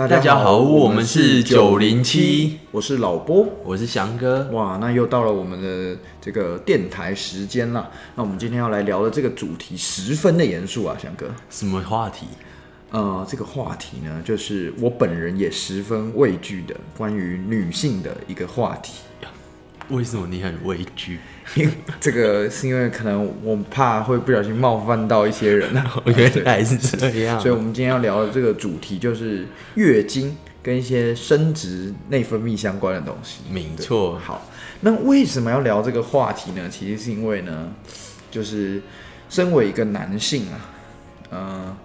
大大家好，我们是九零七，我是老波。我是翔哥。哇，那又到了我们的这个电台时间了。那我们今天要来聊的这个主题十分的严肃啊，翔哥。什么话题？呃，这个话题呢，就是我本人也十分畏惧的关于女性的一个话题。为什么你很畏惧？因为这个是因为可能我怕会不小心冒犯到一些人啊。原来是这样，所以我们今天要聊的这个主题就是月经跟一些生殖内分泌相关的东西。没错。好，那为什么要聊这个话题呢？其实是因为呢，就是身为一个男性啊，呃，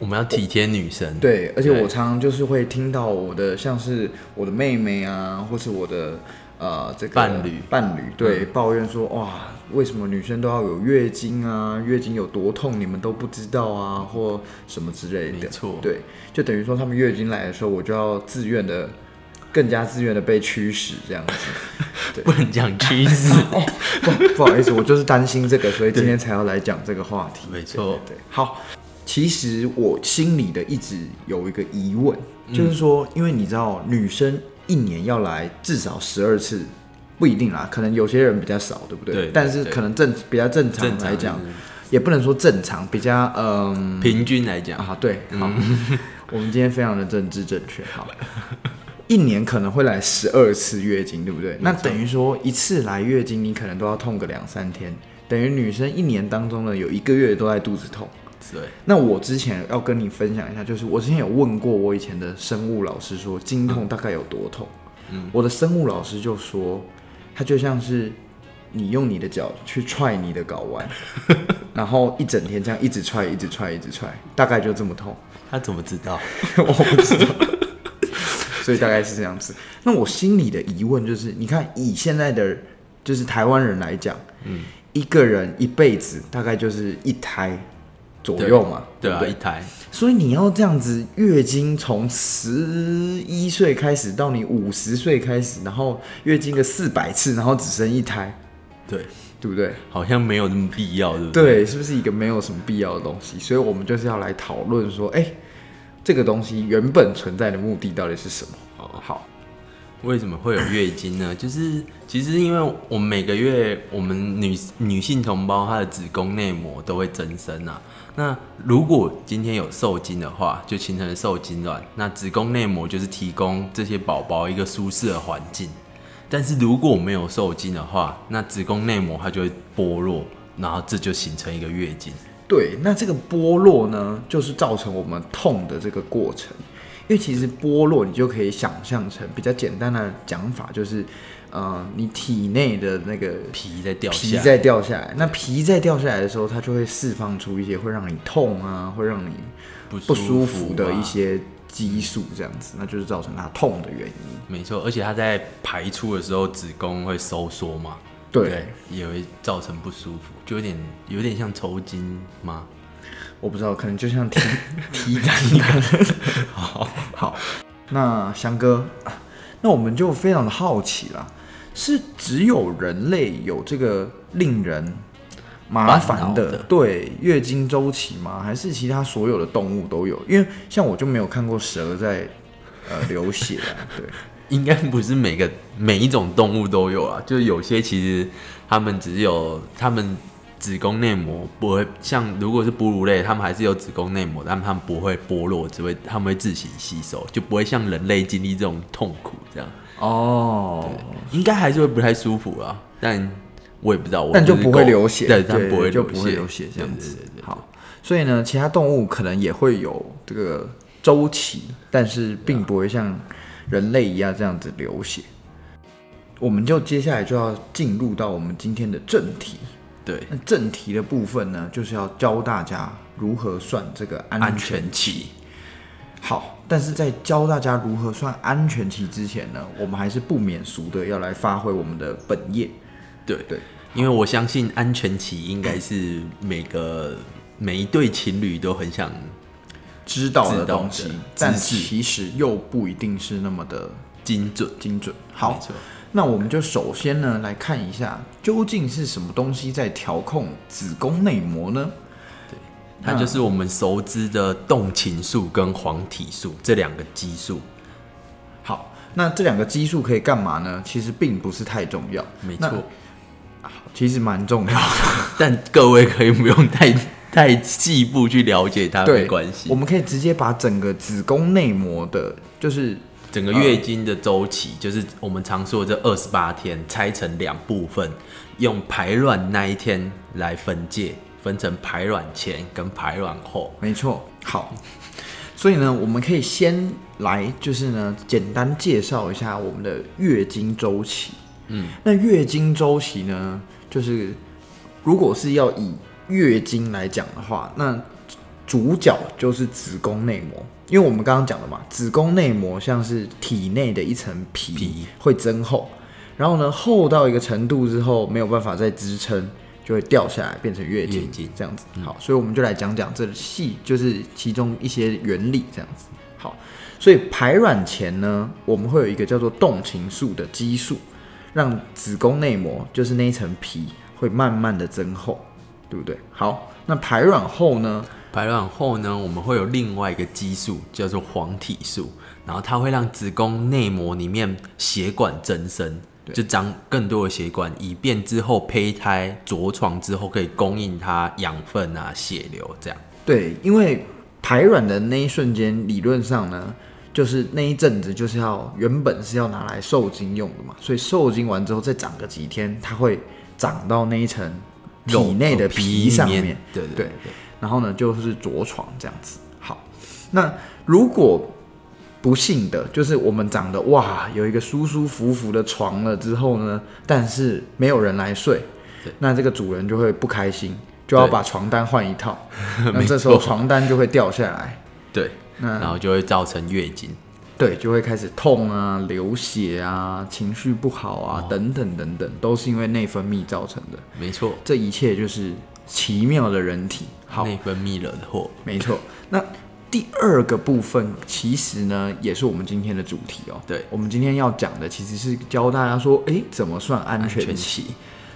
我们要体贴女生。对，而且我常常就是会听到我的像是我的妹妹啊，或是我的。呃，这个伴侣伴侣对抱怨说，哇，为什么女生都要有月经啊？月经有多痛，你们都不知道啊，或什么之类的。没错，对，就等于说他们月经来的时候，我就要自愿的，更加自愿的被驱使这样子。不能讲驱使 哦，不不好意思，我就是担心这个，所以今天才要来讲这个话题。没错，对，好，其实我心里的一直有一个疑问，就是说，因为你知道女生。一年要来至少十二次，不一定啦，可能有些人比较少，对不对？对。但是可能正比较正常来讲，也不能说正常，比较嗯，平均来讲啊，对。好，我们今天非常的政治正确，好。一年可能会来十二次月经，对不对？那等于说一次来月经，你可能都要痛个两三天，等于女生一年当中呢，有一个月都在肚子痛。对，那我之前要跟你分享一下，就是我之前有问过我以前的生物老师，说经痛大概有多痛。嗯，我的生物老师就说，他就像是你用你的脚去踹你的睾丸，然后一整天这样一直踹，一直踹，一直踹，大概就这么痛。他怎么知道？我不知道。所以大概是这样子。那我心里的疑问就是，你看以现在的就是台湾人来讲，嗯，一个人一辈子大概就是一胎。左右嘛，对啊，一胎。所以你要这样子，月经从十一岁开始到你五十岁开始，然后月经个四百次，然后只生一胎，对，对不对？好像没有那么必要，对不对？对，是不是一个没有什么必要的东西？所以我们就是要来讨论说，哎，这个东西原本存在的目的到底是什么？哦，好。为什么会有月经呢？就是其实因为我们每个月，我们女女性同胞她的子宫内膜都会增生啊。那如果今天有受精的话，就形成受精卵，那子宫内膜就是提供这些宝宝一个舒适的环境。但是如果没有受精的话，那子宫内膜它就会剥落，然后这就形成一个月经。对，那这个剥落呢，就是造成我们痛的这个过程。因为其实剥落，你就可以想象成比较简单的讲法，就是，呃，你体内的那个皮在掉，皮在掉下来。那皮在掉下来的时候，它就会释放出一些会让你痛啊，会让你不舒服的一些激素，这样子，那就是造成它痛的原因。没错，而且它在排出的时候，子宫会收缩嘛，对，也会造成不舒服，就有点有点像抽筋吗？我不知道，可能就像踢 踢单一样。好，好，那翔哥，那我们就非常的好奇了，是只有人类有这个令人麻烦的对月经周期吗？还是其他所有的动物都有？因为像我就没有看过蛇在呃 流血啊。对，应该不是每个每一种动物都有啊，就是有些其实他们只有他们。子宫内膜不会像，如果是哺乳类，他们还是有子宫内膜，但他们不会剥落，只会他们会自行吸收，就不会像人类经历这种痛苦这样。哦，应该还是会不太舒服啊，但我也不知道。但就不会流血，对，但不会就不会流血这样子。好，所以呢，其他动物可能也会有这个周期，但是并不会像人类一样这样子流血。我们就接下来就要进入到我们今天的正题。对，那正题的部分呢，就是要教大家如何算这个安全期。好，但是在教大家如何算安全期之前呢，我们还是不免俗的要来发挥我们的本业。对对，因为我相信安全期应该是每个每一对情侣都很想知道的东西，但其实又不一定是那么的精准精准。好。那我们就首先呢来看一下，究竟是什么东西在调控子宫内膜呢？对，它就是我们熟知的动情素跟黄体素这两个激素。好，那这两个激素可以干嘛呢？其实并不是太重要，没错，其实蛮重要的。但各位可以不用太太细部去了解它，对，没关系我。们可以直接把整个子宫内膜的，就是整个月经的周期，就是我们常说的这二十八天，拆成两部分，用排卵那一天来分界，分成排卵前跟排卵后。没错。好，所以呢，我们可以先来，就是呢，简单介绍一下我们的月经周期。嗯，那月经周期呢，就是如果是要以月经来讲的话，那主角就是子宫内膜，因为我们刚刚讲了嘛，子宫内膜像是体内的一层皮，皮会增厚，然后呢，厚到一个程度之后没有办法再支撑，就会掉下来变成月经，月经这样子。好，所以我们就来讲讲这细，就是其中一些原理这样子。好，所以排卵前呢，我们会有一个叫做动情素的激素，让子宫内膜就是那一层皮会慢慢的增厚，对不对？好，那排卵后呢？排卵后呢，我们会有另外一个激素叫做黄体素，然后它会让子宫内膜里面血管增生，就长更多的血管，以便之后胚胎着床之后可以供应它养分啊、血流这样。对，因为排卵的那一瞬间，理论上呢，就是那一阵子就是要原本是要拿来受精用的嘛，所以受精完之后再长个几天，它会长到那一层体内的皮上面面，对对对对然后呢就是着床这样子。好，那如果不幸的就是我们长得哇有一个舒舒服服的床了之后呢，但是没有人来睡，那这个主人就会不开心，就要把床单换一套，那这时候 床单就会掉下来，对，那然后就会造成月经。对，就会开始痛啊、流血啊、情绪不好啊、等等等等，都是因为内分泌造成的。没错，这一切就是奇妙的人体。好，内分泌惹的祸。没错。那第二个部分，其实呢，也是我们今天的主题哦。对我们今天要讲的其实是教大家说，诶，怎么算安全期。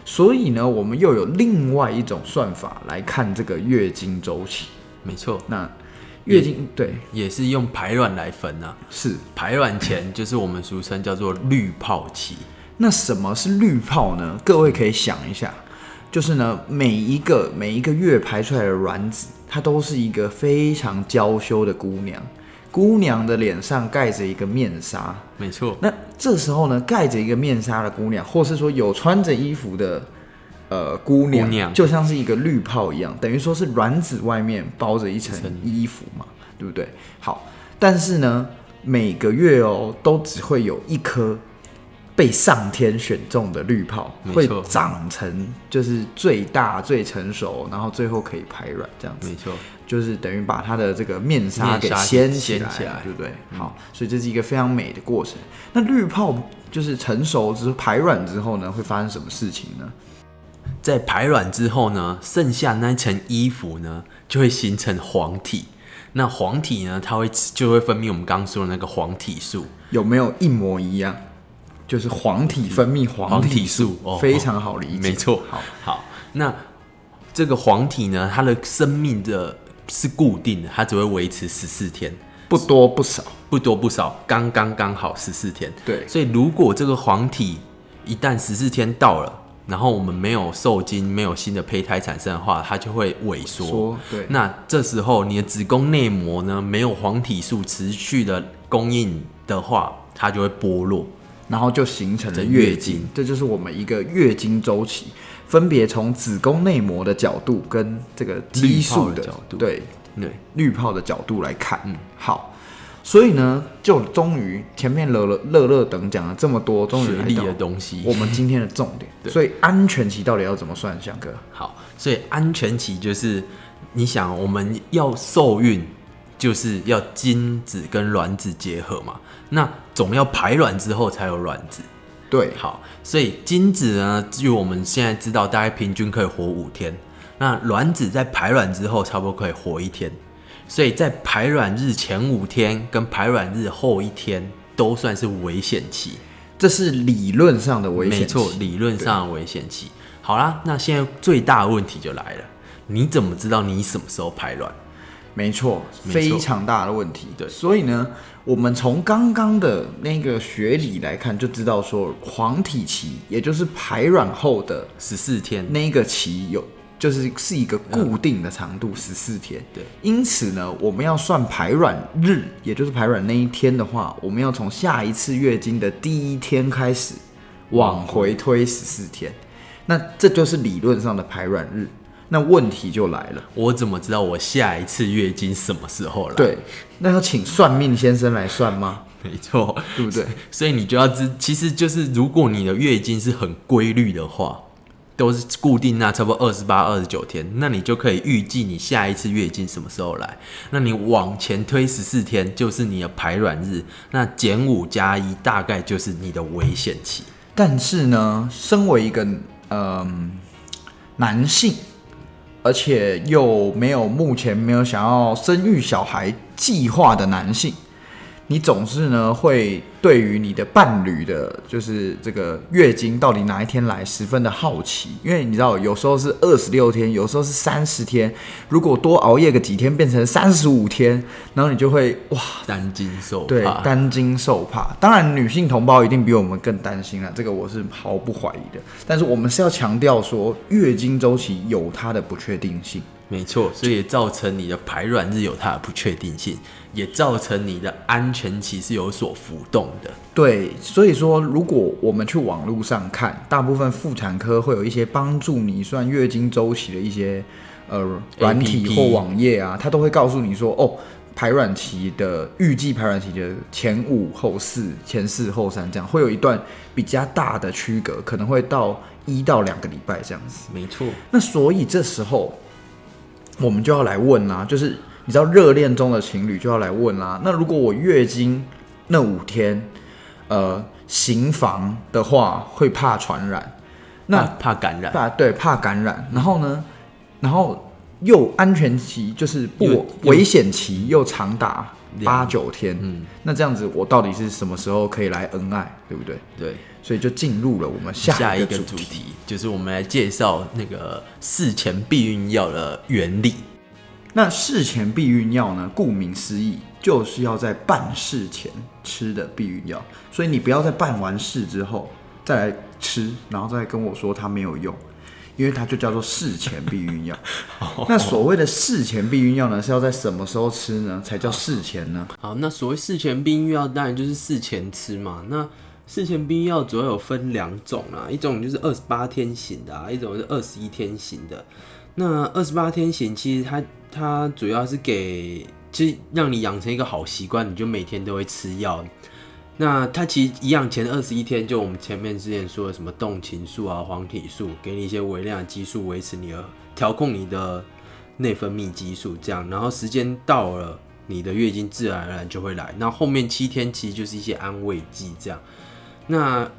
所以呢，我们又有另外一种算法来看这个月经周期。没错，那月经对也是用排卵来分啊。是。排卵前就是我们俗称叫做滤泡期。那什么是滤泡呢？各位可以想一下，就是呢，每一个每一个月排出来的卵子，它都是一个非常娇羞的姑娘，姑娘的脸上盖着一个面纱。没错，那这时候呢，盖着一个面纱的姑娘，或是说有穿着衣服的呃姑娘，姑娘就像是一个滤泡一样，等于说是卵子外面包着一层衣服嘛，对不对？好，但是呢，每个月哦，都只会有一颗被上天选中的绿泡，会长成就是最大最成熟，然后最后可以排卵这样子。没错，就是等于把它的这个面纱给掀起来，对不对？好，所以这是一个非常美的过程。那绿泡就是成熟之后排卵之后呢，会发生什么事情呢？在排卵之后呢，剩下那一层衣服呢，就会形成黄体。那黄体呢，它会就会分泌我们刚刚说的那个黄体素。有没有一模一样？就是黄体分泌黄黄体体素哦非常好理解。没错，好，好，那这个黄体呢，它的生命的是固定的，它只会维持十四天，不多不少。不多不少，刚刚刚好十四天。对所以如果这个黄体一旦十四天到了，然后我们没有受精，没有新的胚胎产生的话，它就会萎缩。说对，那这时候你的子宫内膜呢，没有黄体素持续的供应的话，它就会剥落。然后就形成了月经这就是我们一个月经周期，分别从子宫内膜的角度跟这个激素的角度对对，滤泡的角度来看，嗯，好，所以呢，就终于前面乐乐乐乐等讲了这么多，终于学历来到的东西。我们今天的重点。所以安全期到底要怎么算，翔哥？好，所以安全期就是你想我们要受孕，就是要精子跟卵子结合嘛，那总要排卵之后才有卵子。对，好，所以精子呢，据我们现在知道，大概平均可以活五天。那卵子在排卵之后，差不多可以活一天。所以在排卵日前五天跟排卵日后一天都算是危险期。这是理论上的危险期。没错，理论上的危险期。好啦，那现在最大的问题就来了，你怎么知道你什么时候排卵？没错，非常大的问题。对所以呢，我们从刚刚的那个学理来看，就知道说黄体期，也就是排卵后的十四天，那个期有，就是是一个固定的长度，十四天。对，因此呢，我们要算排卵日，也就是排卵那一天的话，我们要从下一次月经的第一天开始往回推十四天，那这就是理论上的排卵日。那问题就来了，我怎么知道我下一次月经什么时候来？，对，那要请算命先生来算吗？没错，对不对？所以你就要知，其实就是如果你的月经是很规律的话，都是固定那差不多二十八、二十九天，那你就可以预计你下一次月经什么时候来。那你往前推十四天，就是你的排卵日，那减五加一大概就是你的危险期。但是呢，身为一个嗯、男性，而且又没有目前没有想要生育小孩计划的男性，你总是呢会对于你的伴侣的，就是这个月经到底哪一天来，十分的好奇，因为你知道有时候是二十六天，有时候是三十天，如果多熬夜个几天变成三十五天，然后你就会哇担惊受对，怕，担惊受怕。当然，女性同胞一定比我们更担心了，这个我是毫不怀疑的。但是我们是要强调说，月经周期有它的不确定性。没错，所以也造成你的排卵日有它的不确定性，也造成你的安全期是有所浮动的。对，所以说，如果我们去网络上看，大部分妇产科会有一些帮助你算月经周期的一些呃软体或网页啊，它都会告诉你说，哦，排卵期的预计排卵期的前五后四、前四后三这样，会有一段比较大的区隔，可能会到一到两个礼拜这样子。没错，那所以这时候我们就要来问啦、就是你知道热恋中的情侣就要来问啦、那如果我月经那五天，呃，行房的话会怕传染，那怕怕感染，怕对怕感染，然后呢，然后又安全期就是不危险期又长达八九天，嗯，那这样子我到底是什么时候可以来恩爱，对不对？对。所以就进入了我们下一个。主题就是我们来介绍那个事前避孕药的原理。那事前避孕药呢？顾名思义，就是要在办事前吃的避孕药。所以你不要在办完事之后再来吃，然后再跟我说它没有用，因为它就叫做事前避孕药。那所谓的事前避孕药呢，是要在什么时候吃呢？才叫事前呢？好，那所谓事前避孕药，当然就是事前吃嘛。那事前避孕药主要有分两种啦，一种就是二十八天型的、啊，一种是二十一天型的。那二十八天型其实它它主要是给，其实让你养成一个好习惯，你就每天都会吃药。那它其实一样，前二十一天就我们前面之前说的什么动情素啊、黄体素，给你一些微量的激素，维持你的调控你的内分泌激素，这样，然后时间到了，你的月经自然而然就会来。那后面七天其实就是一些安慰剂，这样。那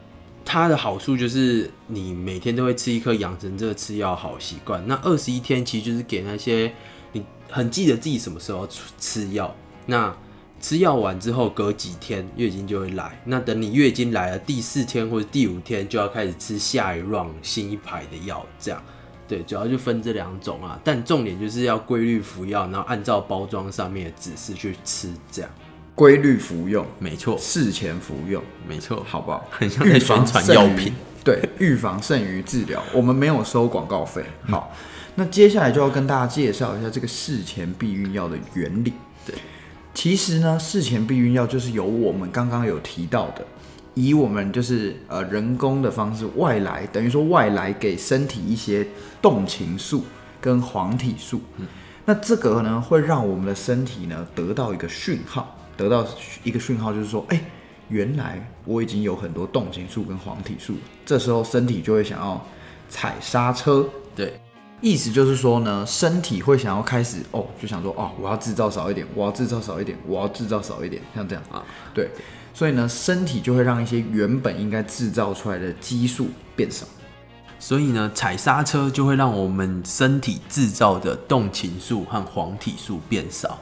它的好处就是你每天都会吃一颗，养成这个吃药好习惯。那二十一天其实就是给那些你很记得自己什么时候吃药，那吃药完之后隔几天月经就会来。那等你月经来了第四天或者第五天就要开始吃下一 round 新一排的药，这样。对，主要就分这两种啊，但重点就是要规律服药，然后按照包装上面的指示去吃，这样。规律服用，没错，事前服用，没错，好不好？很像在宣传药品。对，预防胜于治疗。我们没有收广告费。好，那接下来就要跟大家介绍一下这个事前避孕药的原理。对，其实呢，事前避孕药就是由我们刚刚有提到的，以我们就是呃人工的方式外来，等于说外来给身体一些动情素跟黄体素。那这个呢，会让我们的身体呢得到一个讯号，得到一个讯号，就是说，哎、原来我已经有很多动情素跟黄体素，这时候身体就会想要踩刹车，对，意思就是说呢，身体会想要开始哦，就想说哦，我要制造少一点，我要制造少一点，我要制造少一点，像这样。啊，对，所以呢，身体就会让一些原本应该制造出来的激素变少。所以呢，踩刹车就会让我们身体制造的动情素和黄体素变少，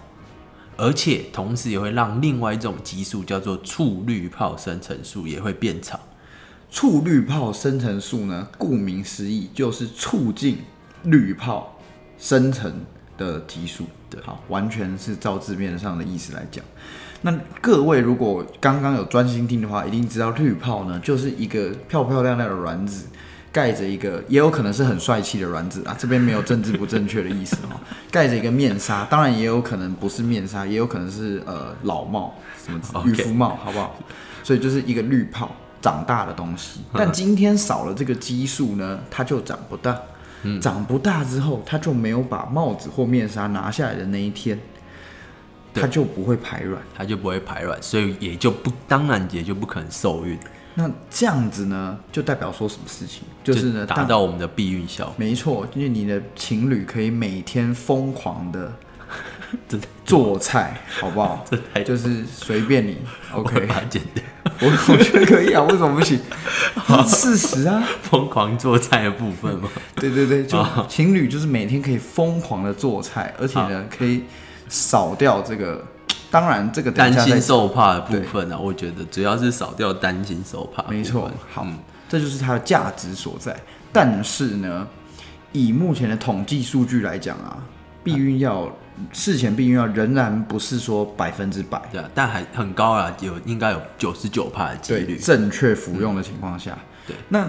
而且同时也会让另外一种激素叫做促滤泡生成素也会变少。促滤泡生成素呢，顾名思义就是促进滤泡生成的激素。对好，完全是照字面上的意思来讲。那各位如果刚刚有专心听的话，一定知道滤泡呢，就是一个漂漂亮亮的卵子，盖着一个，也有可能是很帅气的卵子啊，这边没有政治不正确的意思哈，盖着一个面纱，当然也有可能不是面纱，也有可能是呃老帽，什么渔夫帽，好不好？所以就是一个绿泡长大的东西，但今天少了这个激素呢，它就长不大。长不大之后，它就没有把帽子或面纱拿下来的那一天，它就不会排卵。它就不会排卵，所以也就不当然也就不可能受孕，那这样子呢，就代表说什么事情？就是呢，达到我们的避孕效果。没错，因为你的情侣可以每天疯狂 的做菜，好不好？就是随便你，OK。把它剪掉。我我觉得可以啊，为什么不行？事实啊。疯狂做菜的部分嘛，对对对，就啊情侣就是每天可以疯狂的做菜，而且呢，可以少掉这个。当然，这个等担心受怕的部分啊，我觉得主要是少掉担心受怕。没错，好，嗯这就是它的价值所在。但是呢，以目前的统计数据来讲啊，避孕药事前避孕药仍然不是说百分之百，对啊，但还很高啊，有应该有九十九帕的几率。正确服用的情况下，对那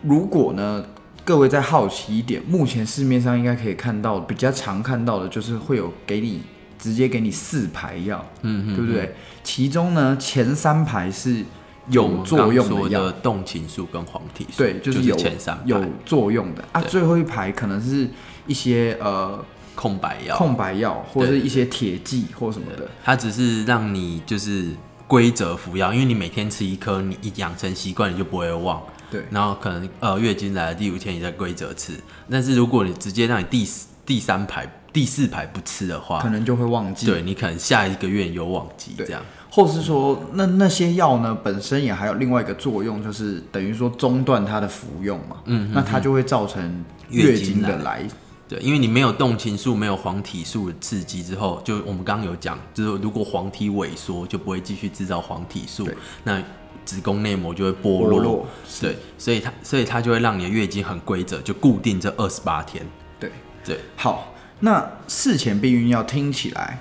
如果呢，各位再好奇一点，目前市面上应该可以看到比较常看到的就是会有给你直接给你四排药，嗯哼对不对？其中呢，前三排是有作用的动情素跟黄体素，对，就是有前三排。有作用的。啊。最后一排可能是一些呃空白药，空白药，或者是一些铁剂或什么的。它只是让你就是规则服药，因为你每天吃一颗，你一养成习惯，你就不会忘。对。然后可能呃月经来的第五天你再规则吃，但是如果你直接让你第四第三排、第四排不吃的话可，能就会忘记，对你可能下一个月你又忘记这样。或是说那那些药呢本身也还有另外一个作用，就是等于说中断它的服用嘛，嗯那它就会造成月月经的来，对，因为你没有动情素、没有黄体素的刺激之后，就我们刚刚有讲，就是如果黄体萎缩，就不会继续制造黄体素，那子宫内膜就会剥剥落。落对，所以它所以它就会让你的月经很规则，就固定这二十八天。对。对，好，那事前避孕药听起来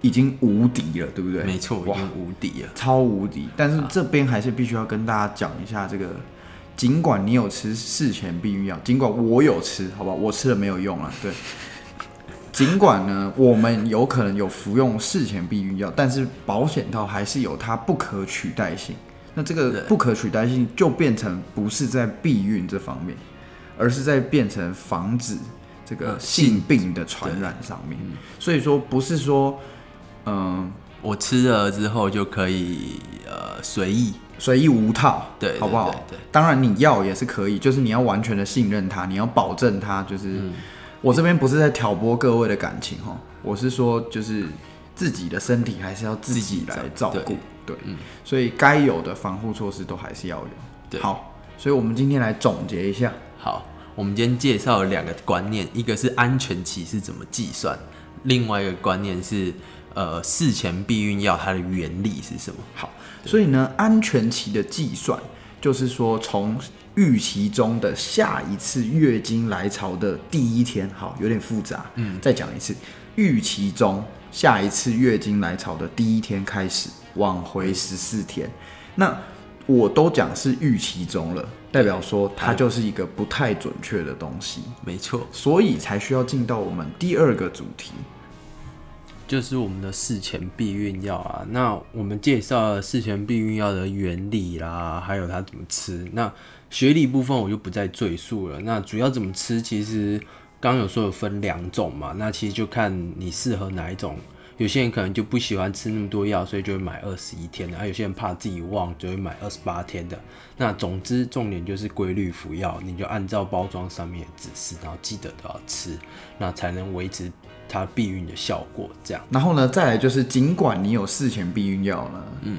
已经无敌了，对不对？没错，已经无敌了。超无敌。但是这边还是必须要跟大家讲一下这个，尽管你有吃事前避孕药，尽管我有吃，好吧，我吃了没有用啊，对。尽管呢，我们有可能有服用事前避孕药，但是保险套还是有它不可取代性。那这个不可取代性就变成不是在避孕这方面，而是在变成防止这个呃性性病的传染上面。所以说，不是说，嗯、我吃了之后就可以呃随意，随意无套，对对好不好？当然你要也是可以，就是你要完全的信任他，你要保证他，就是、嗯。我这边不是在挑拨各位的感情哈，我是说就是自己的身体还是要自己来照照顾，对，嗯。所以该有的防护措施都还是要有。对。好，所以我们今天来总结一下，好，我们今天介绍了两个观念，一个是安全期是怎么计算，另外一个观念是呃事前避孕药它的原理是什么。好，所以呢，安全期的计算就是说从预期中的下一次月经来潮的第一天，好，有点复杂，嗯，再讲一次，预期中下一次月经来潮的第一天开始，往回十四天，那我都讲是预期中了，代表说它就是一个不太准确的东西，没错，所以才需要进到我们第二个主题，就是我们的事前避孕药啊。那我们介绍了事前避孕药的原理啦，还有它怎么吃。那学理部分我就不再赘述了。那主要怎么吃，其实刚刚有说有分两种嘛。那其实就看你适合哪一种。有些人可能就不喜欢吃那么多药，所以就会买二十一天的；，而有些人怕自己忘，就会买二十八天的。那总之，重点就是规律服药，你就按照包装上面的指示，然后记得都要吃，那才能维持它避孕的效果。这样。然后呢，再来就是，尽管你有事前避孕药呢，嗯，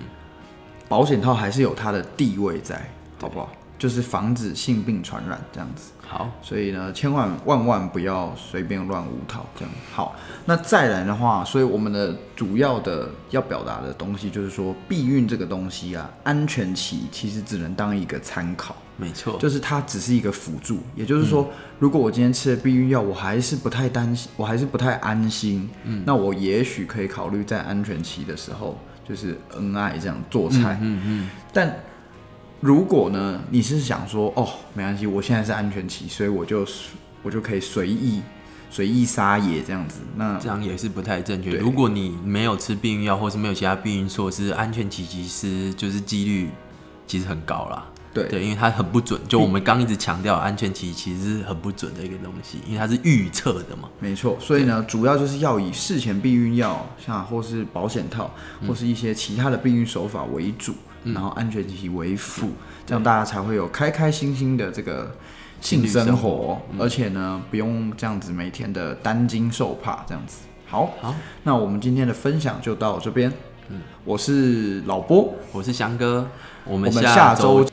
保险套还是有它的地位在，好不好？就是防止性病传染这样子。好，所以呢，千万万万不要随便乱无套，这样好。那再来的话，所以我们的主要的要表达的东西就是说，避孕这个东西啊，安全期其实只能当一个参考，没错，就是它只是一个辅助。也就是说，如果我今天吃了避孕药，我还是不太担心，我还是不太安心，嗯，那我也许可以考虑在安全期的时候，就是恩爱这样做菜，嗯嗯，但。如果呢，你是想说哦，没关系，我现在是安全期，所以我就我就可以随意随意撒野这样子，那这样也是不太正确。如果你没有吃避孕药，或是没有其他避孕措施，安全期其实就是几率其实很高啦。对对，因为它很不准。就我们刚一直强调，安全期其实是很不准的一个东西，因为它是预测的嘛。没错，所以呢，主要就是要以事前避孕药，像或是保险套，或是一些其他的避孕手法为主，然后安全期为辅，这样大家才会有开开心心的这个性生性活，而且呢，不用这样子每天的担惊受怕这样子。好，好，那我们今天的分享就到这边。嗯，我是老波，我是翔哥，我们下周周